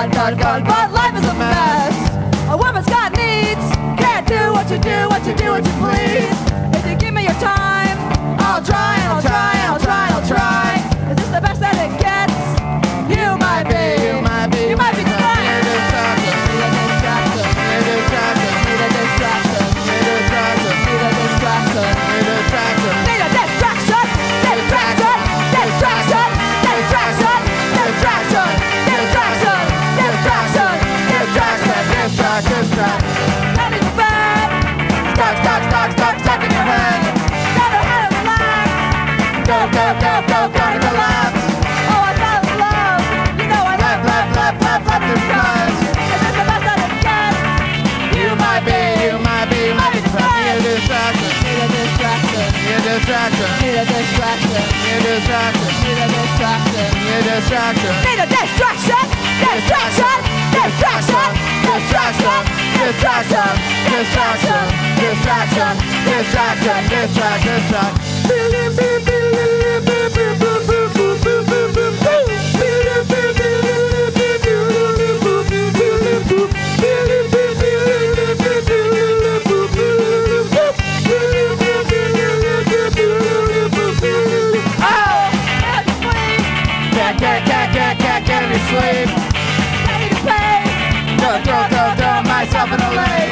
God, God, God, but life is a mess. A woman's got needs, can't do what you do, what you do, what you please. If you give me your time, I'll try and I'll try. New distraction. Need a distraction. New distraction. Need a distraction. Distraction. Distraction. Distraction. Distraction. Distraction. Distraction. Distraction. Distraction. Distraction. sleep. Lady, please. Don't, myself in a lake.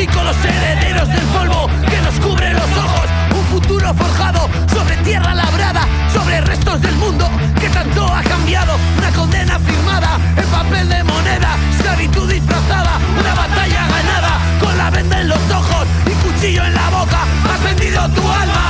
Hocico, los herederos del polvo que nos cubre los ojos. Un futuro forjado sobre tierra labrada, sobre restos del mundo que tanto ha cambiado. Una condena firmada en papel de moneda, esclavitud disfrazada, una batalla ganada con la venda en los ojos y cuchillo en la boca. Has vendido tu alma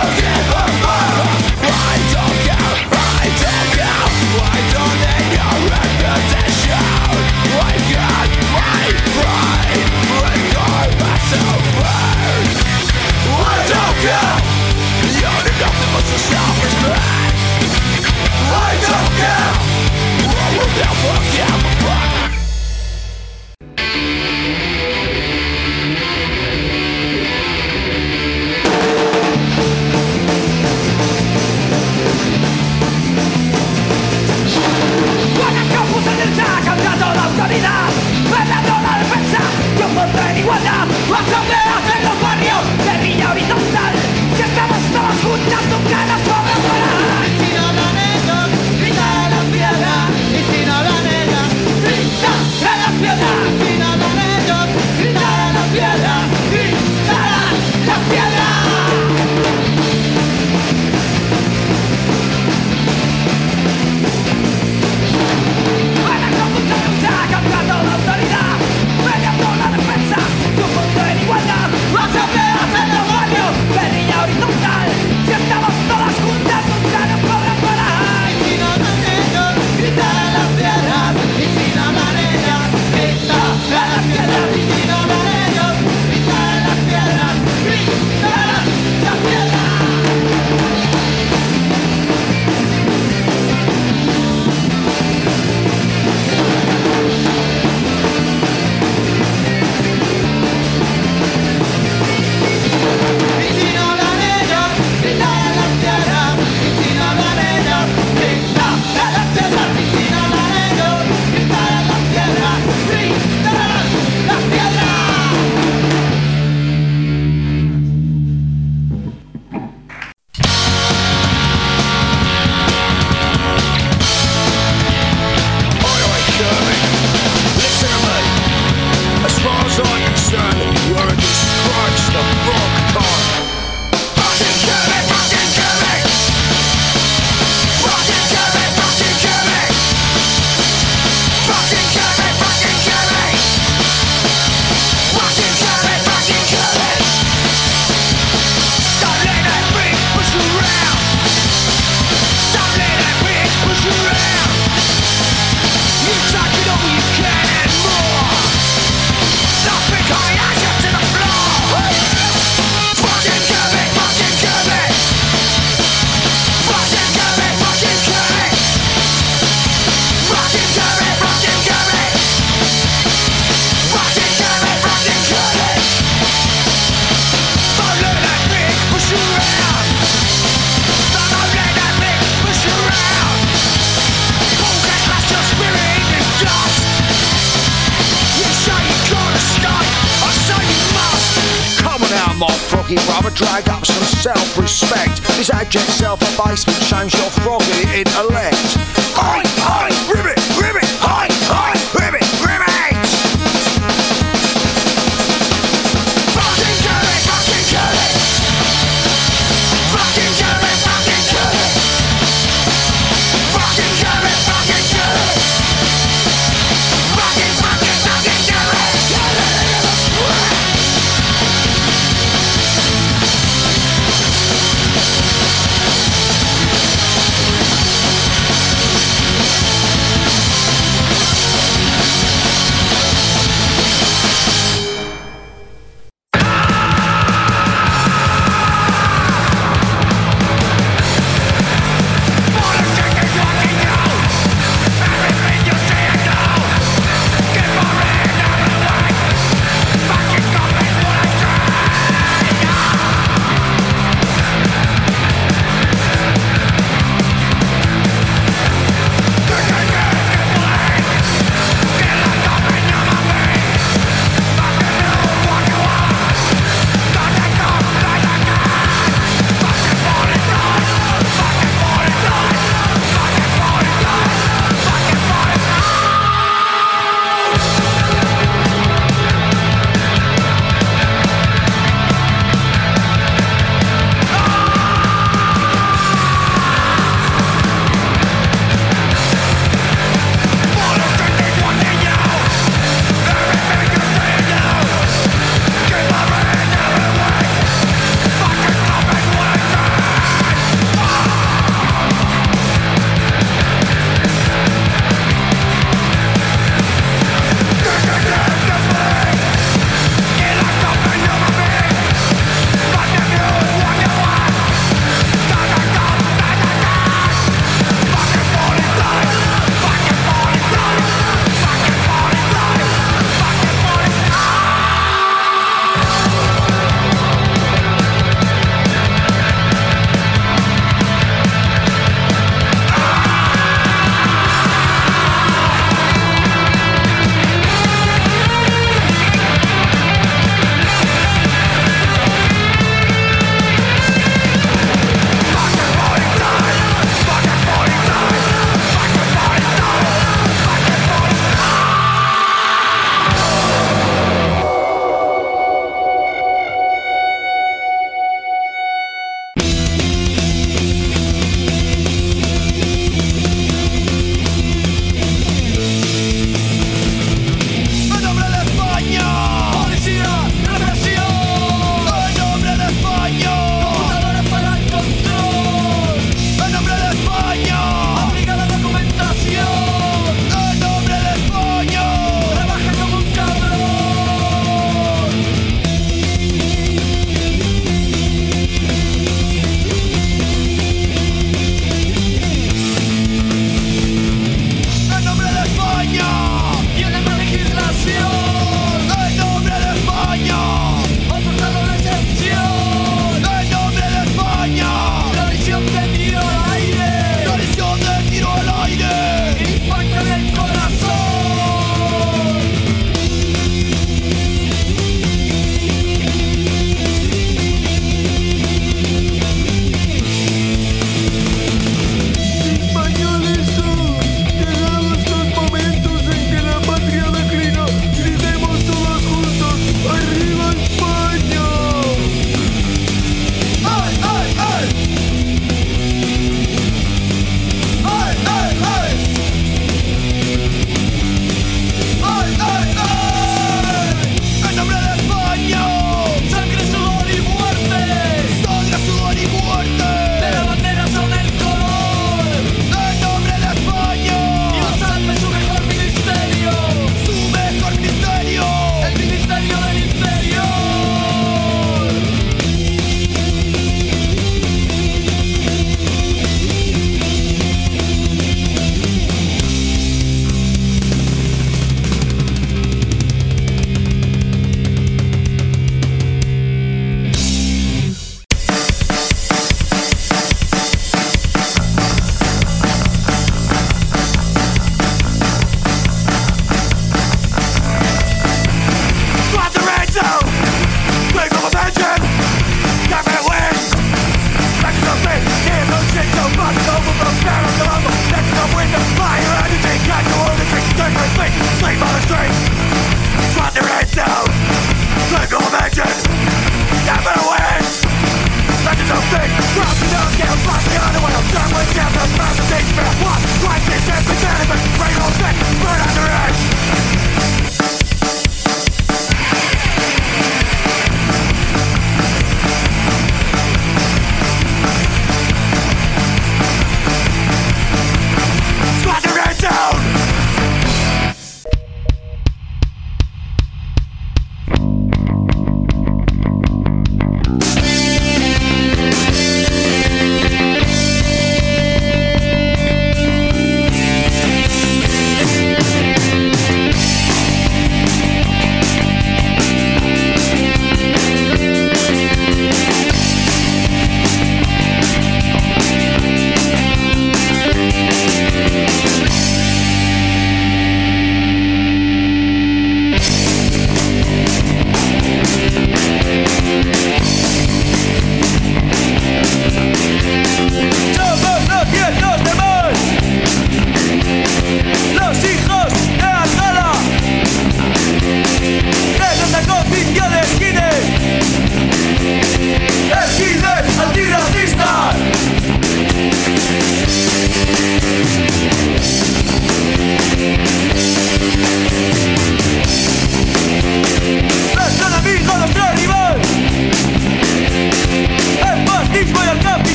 I don't care. I will never give up.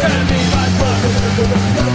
Can't be my